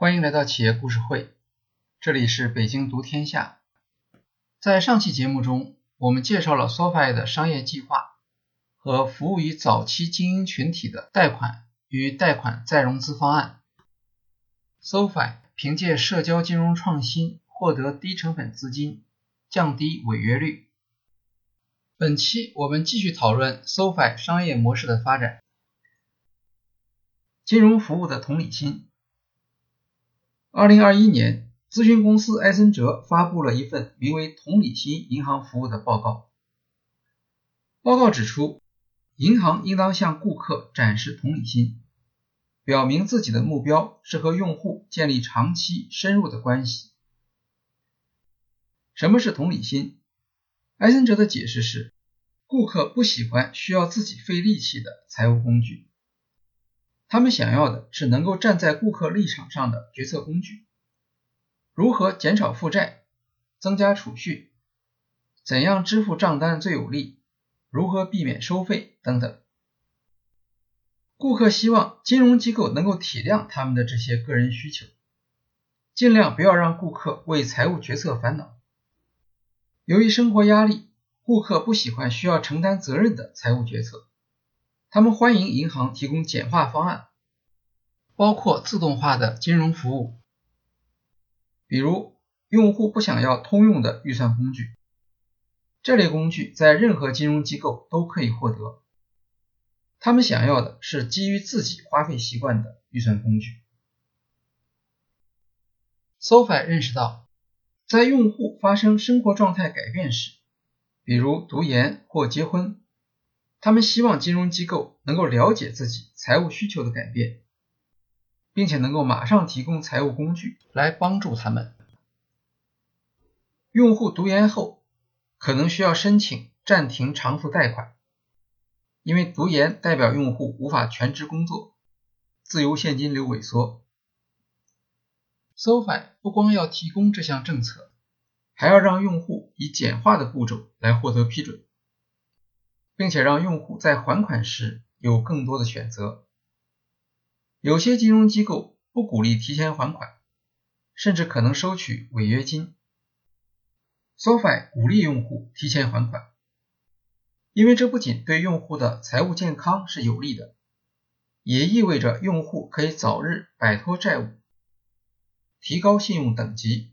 欢迎来到企业故事会，这里是北京读天下。在上期节目中，我们介绍了 SoFi 的商业计划和服务于早期精英群体的贷款与贷款再融资方案。SoFi 凭借社交金融创新获得低成本资金，降低违约率。本期我们继续讨论 SoFi 商业模式的发展，金融服务的同理心。二零二一年，咨询公司埃森哲发布了一份名为《同理心银行服务》的报告。报告指出，银行应当向顾客展示同理心，表明自己的目标是和用户建立长期深入的关系。什么是同理心？埃森哲的解释是：顾客不喜欢需要自己费力气的财务工具。他们想要的是能够站在顾客立场上的决策工具，如何减少负债、增加储蓄、怎样支付账单最有利、如何避免收费等等。顾客希望金融机构能够体谅他们的这些个人需求，尽量不要让顾客为财务决策烦恼。由于生活压力，顾客不喜欢需要承担责任的财务决策。他们欢迎银行提供简化方案，包括自动化的金融服务，比如用户不想要通用的预算工具，这类工具在任何金融机构都可以获得。他们想要的是基于自己花费习惯的预算工具。SoFi 认识到，在用户发生生活状态改变时，比如读研或结婚。他们希望金融机构能够了解自己财务需求的改变，并且能够马上提供财务工具来帮助他们。用户读研后可能需要申请暂停偿付贷款，因为读研代表用户无法全职工作，自由现金流萎缩。SoFi 不光要提供这项政策，还要让用户以简化的步骤来获得批准。并且让用户在还款时有更多的选择。有些金融机构不鼓励提前还款，甚至可能收取违约金。SoFi 鼓励用户提前还款，因为这不仅对用户的财务健康是有利的，也意味着用户可以早日摆脱债务，提高信用等级，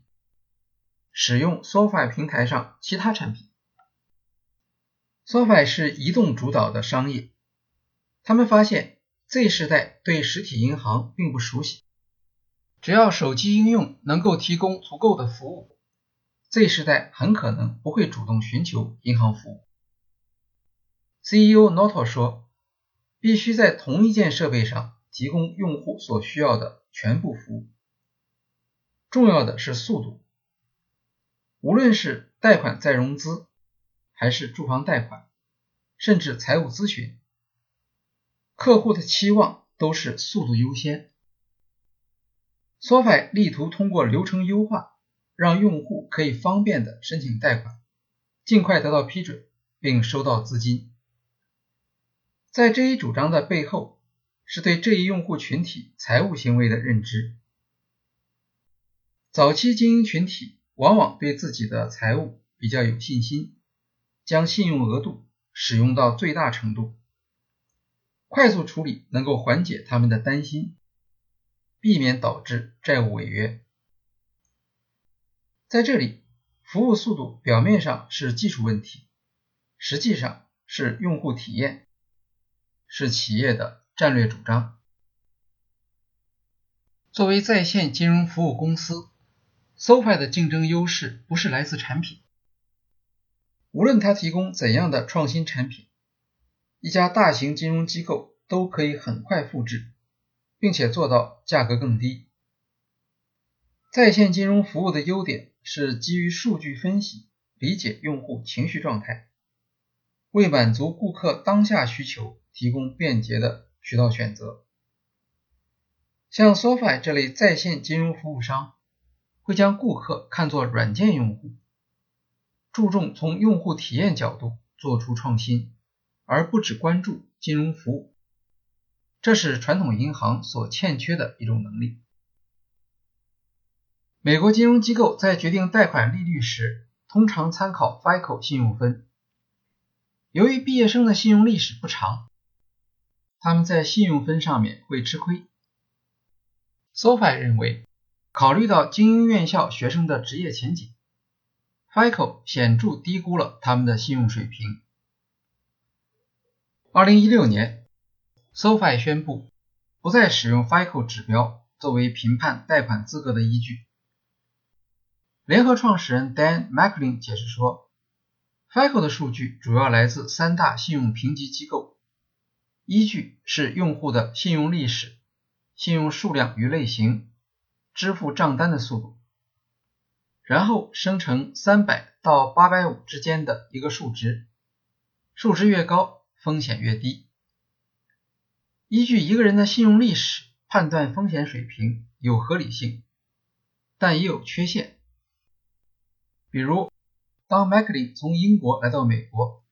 使用 SoFi 平台上其他产品。SoFi 是移动主导的商业，他们发现 Z 世代对实体银行并不熟悉。只要手机应用能够提供足够的服务，Z 世代很可能不会主动寻求银行服务。CEO Noto 说：“必须在同一件设备上提供用户所需要的全部服务。重要的是速度，无论是贷款再融资。”还是住房贷款，甚至财务咨询，客户的期望都是速度优先。SoFi 力图通过流程优化，让用户可以方便的申请贷款，尽快得到批准，并收到资金。在这一主张的背后，是对这一用户群体财务行为的认知。早期精英群体往往对自己的财务比较有信心。将信用额度使用到最大程度，快速处理能够缓解他们的担心，避免导致债务违约。在这里，服务速度表面上是技术问题，实际上是用户体验，是企业的战略主张。作为在线金融服务公司，SoFi 的竞争优势不是来自产品。无论它提供怎样的创新产品，一家大型金融机构都可以很快复制，并且做到价格更低。在线金融服务的优点是基于数据分析，理解用户情绪状态，为满足顾客当下需求提供便捷的渠道选择。像 SoFi 这类在线金融服务商，会将顾客看作软件用户。注重从用户体验角度做出创新，而不只关注金融服务，这是传统银行所欠缺的一种能力。美国金融机构在决定贷款利率时，通常参考 FICO 信用分。由于毕业生的信用历史不长，他们在信用分上面会吃亏。SoFi 认为，考虑到精英院校学生的职业前景，FICO 显著低估了他们的信用水平。二零一六年，SoFi 宣布不再使用 FICO 指标作为评判贷款资格的依据。联合创始人 Dan McLean 解释说，FICO 的数据主要来自三大信用评级机构，依据是用户的信用历史、信用数量与类型、支付账单的速度，然后生成三百到八百五之间的一个数值，数值越高，风险越低。依据一个人的信用历史判断风险水平有合理性，但也有缺陷。比如，当麦克林从英国来到美国，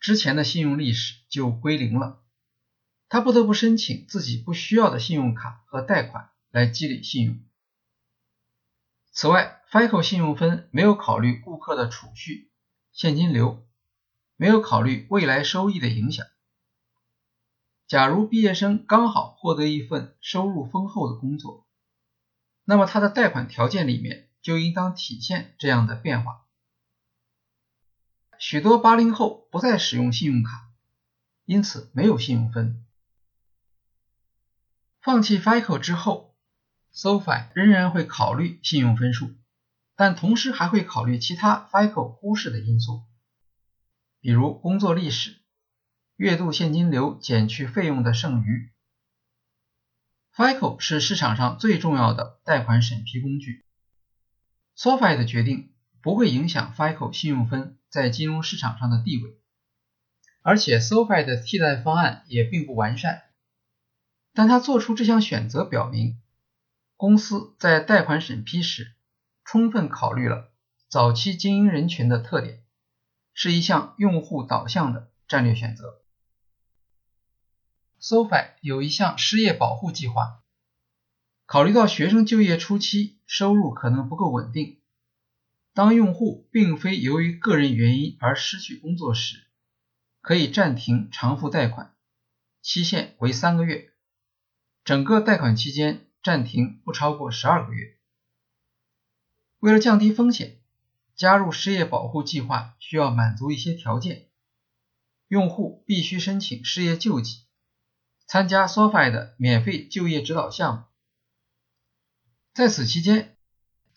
之前的信用历史就归零了，他不得不申请自己不需要的信用卡和贷款来积累信用。此外，FICO 信用分没有考虑顾客的储蓄、现金流，没有考虑未来收益的影响。假如毕业生刚好获得一份收入丰厚的工作，那么他的贷款条件里面。就应当体现这样的变化。许多八零后不再使用信用卡，因此没有信用分。放弃 FICO 之后，SoFi 仍然会考虑信用分数，但同时还会考虑其他 FICO 忽视的因素，比如工作历史、月度现金流减去费用的剩余。FICO 是市场上最重要的贷款审批工具。SoFi 的决定不会影响 FICO 信用分在金融市场上的地位，而且 SoFi 的替代方案也并不完善。但他做出这项选择，表明公司在贷款审批时充分考虑了早期精英人群的特点，是一项用户导向的战略选择。SoFi 有一项失业保护计划。考虑到学生就业初期收入可能不够稳定，当用户并非由于个人原因而失去工作时，可以暂停偿付贷款，期限为三个月，整个贷款期间暂停不超过十二个月。为了降低风险，加入失业保护计划需要满足一些条件，用户必须申请失业救济，参加 SoFi 的免费就业指导项目。在此期间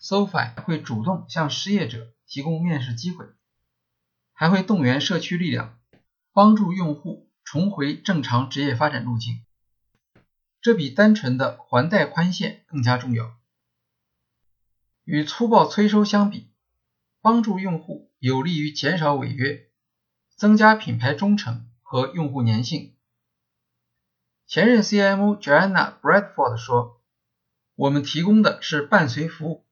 ，SoFi 会主动向失业者提供面试机会，还会动员社区力量，帮助用户重回正常职业发展路径。这比单纯的还贷宽限更加重要。与粗暴催收相比，帮助用户有利于减少违约，增加品牌忠诚和用户粘性。前任 CMO Joanna Bradford 说。我们提供的是伴随服务，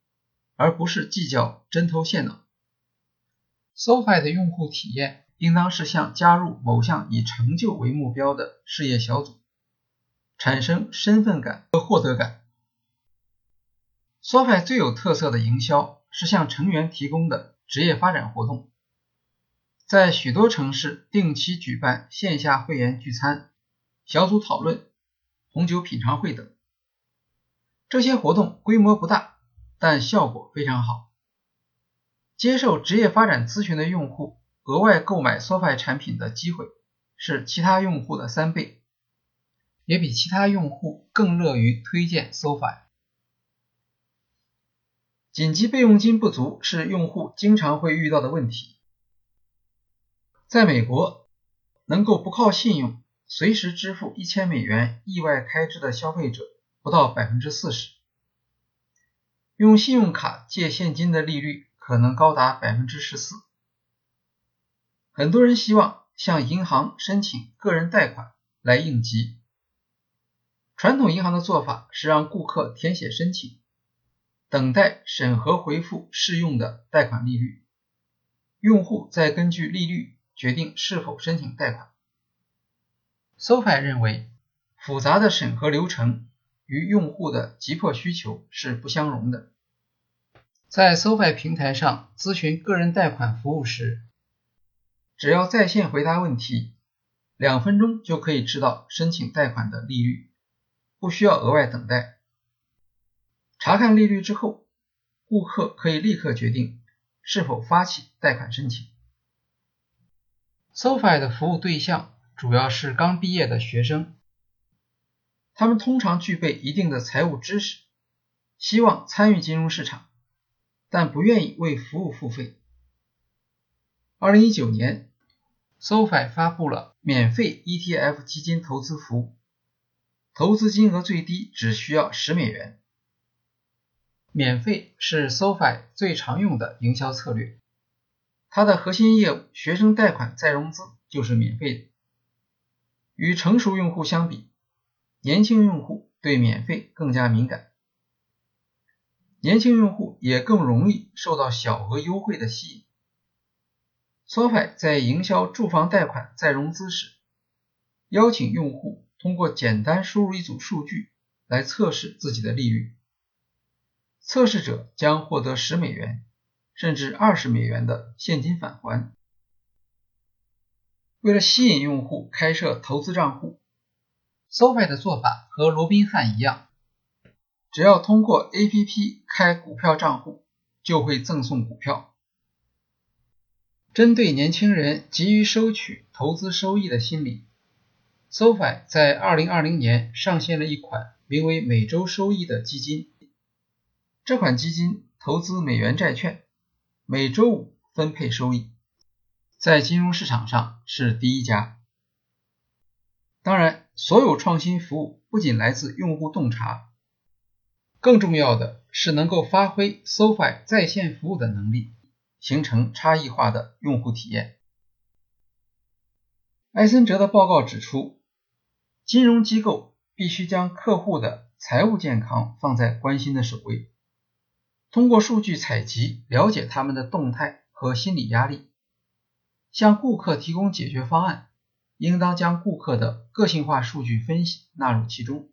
而不是计较针头线脑。SoFi 的用户体验应当是像加入某项以成就为目标的事业小组，产生身份感和获得感。SoFi 最有特色的营销是向成员提供的职业发展活动，在许多城市定期举办线下会员聚餐、小组讨论、红酒品尝会等。这些活动规模不大，但效果非常好。接受职业发展咨询的用户额外购买 SoFi 产品的机会是其他用户的三倍，也比其他用户更乐于推荐 SoFi。紧急备用金不足是用户经常会遇到的问题。在美国，能够不靠信用随时支付一千美元意外开支的消费者。不到百分之四十，用信用卡借现金的利率可能高达百分之十四。很多人希望向银行申请个人贷款来应急。传统银行的做法是让顾客填写申请，等待审核回复适用的贷款利率，用户再根据利率决定是否申请贷款。SoFi 认为，复杂的审核流程。与用户的急迫需求是不相容的。在 SoFi 平台上咨询个人贷款服务时，只要在线回答问题，两分钟就可以知道申请贷款的利率，不需要额外等待。查看利率之后，顾客可以立刻决定是否发起贷款申请。SoFi 的服务对象主要是刚毕业的学生，他们通常具备一定的财务知识，希望参与金融市场。但不愿意为服务付费。二零一九年，SoFi 发布了免费 ETF 基金投资服务，投资金额最低只需要十美元。免费是 SoFi 最常用的营销策略，它的核心业务学生贷款再融资就是免费的。与成熟用户相比，年轻用户对免费更加敏感。年轻用户也更容易受到小额优惠的吸引。SoFi 在营销住房贷款再融资时，邀请用户通过简单输入一组数据来测试自己的利率，测试者将获得十美元甚至二十美元的现金返还。为了吸引用户开设投资账户，SoFi 的做法和罗宾汉一样。只要通过 APP 开股票账户，就会赠送股票。针对年轻人急于收取投资收益的心理，SoFi 在2020年上线了一款名为“每周收益”的基金。这款基金投资美元债券，每周五分配收益，在金融市场上是第一家。当然，所有创新服务不仅来自用户洞察。更重要的是能够发挥 SoFi 在线服务的能力，形成差异化的用户体验。埃森哲的报告指出，金融机构必须将客户的财务健康放在关心的首位，通过数据采集了解他们的动态和心理压力，向顾客提供解决方案，应当将顾客的个性化数据分析纳入其中，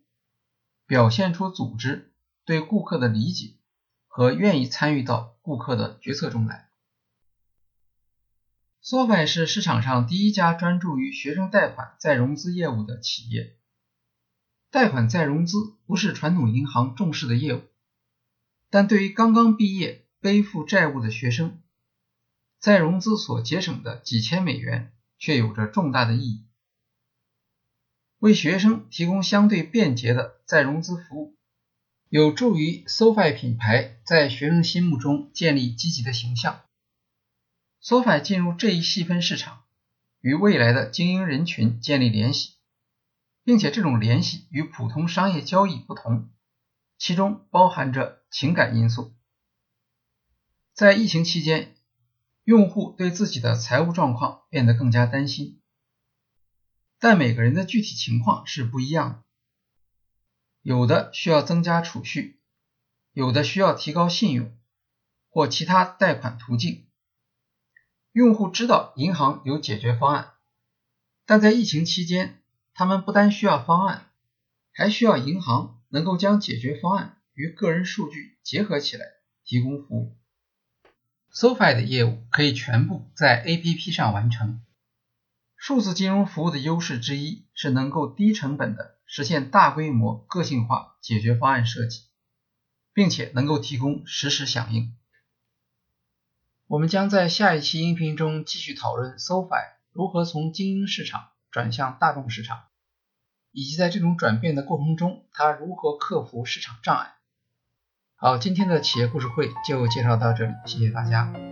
表现出组织。对顾客的理解和愿意参与到顾客的决策中来。SoFi 是市场上第一家专注于学生贷款再融资业务的企业。贷款再融资不是传统银行重视的业务，但对于刚刚毕业背负债务的学生，再融资所节省的几千美元却有着重大的意义。为学生提供相对便捷的再融资服务。有助于 SoFi 品牌在学生心目中建立积极的形象。SoFi 进入这一细分市场，与未来的精英人群建立联系，并且这种联系与普通商业交易不同，其中包含着情感因素。在疫情期间，用户对自己的财务状况变得更加担心，但每个人的具体情况是不一样的。有的需要增加储蓄，有的需要提高信用或其他贷款途径。用户知道银行有解决方案，但在疫情期间，他们不单需要方案，还需要银行能够将解决方案与个人数据结合起来提供服务。SoFi 的业务可以全部在 APP 上完成。数字金融服务的优势之一是能够低成本的。实现大规模个性化解决方案设计，并且能够提供实时响应。我们将在下一期音频中继续讨论 SoFi 如何从精英市场转向大众市场，以及在这种转变的过程中，它如何克服市场障碍。好，今天的企业故事会就介绍到这里，谢谢大家。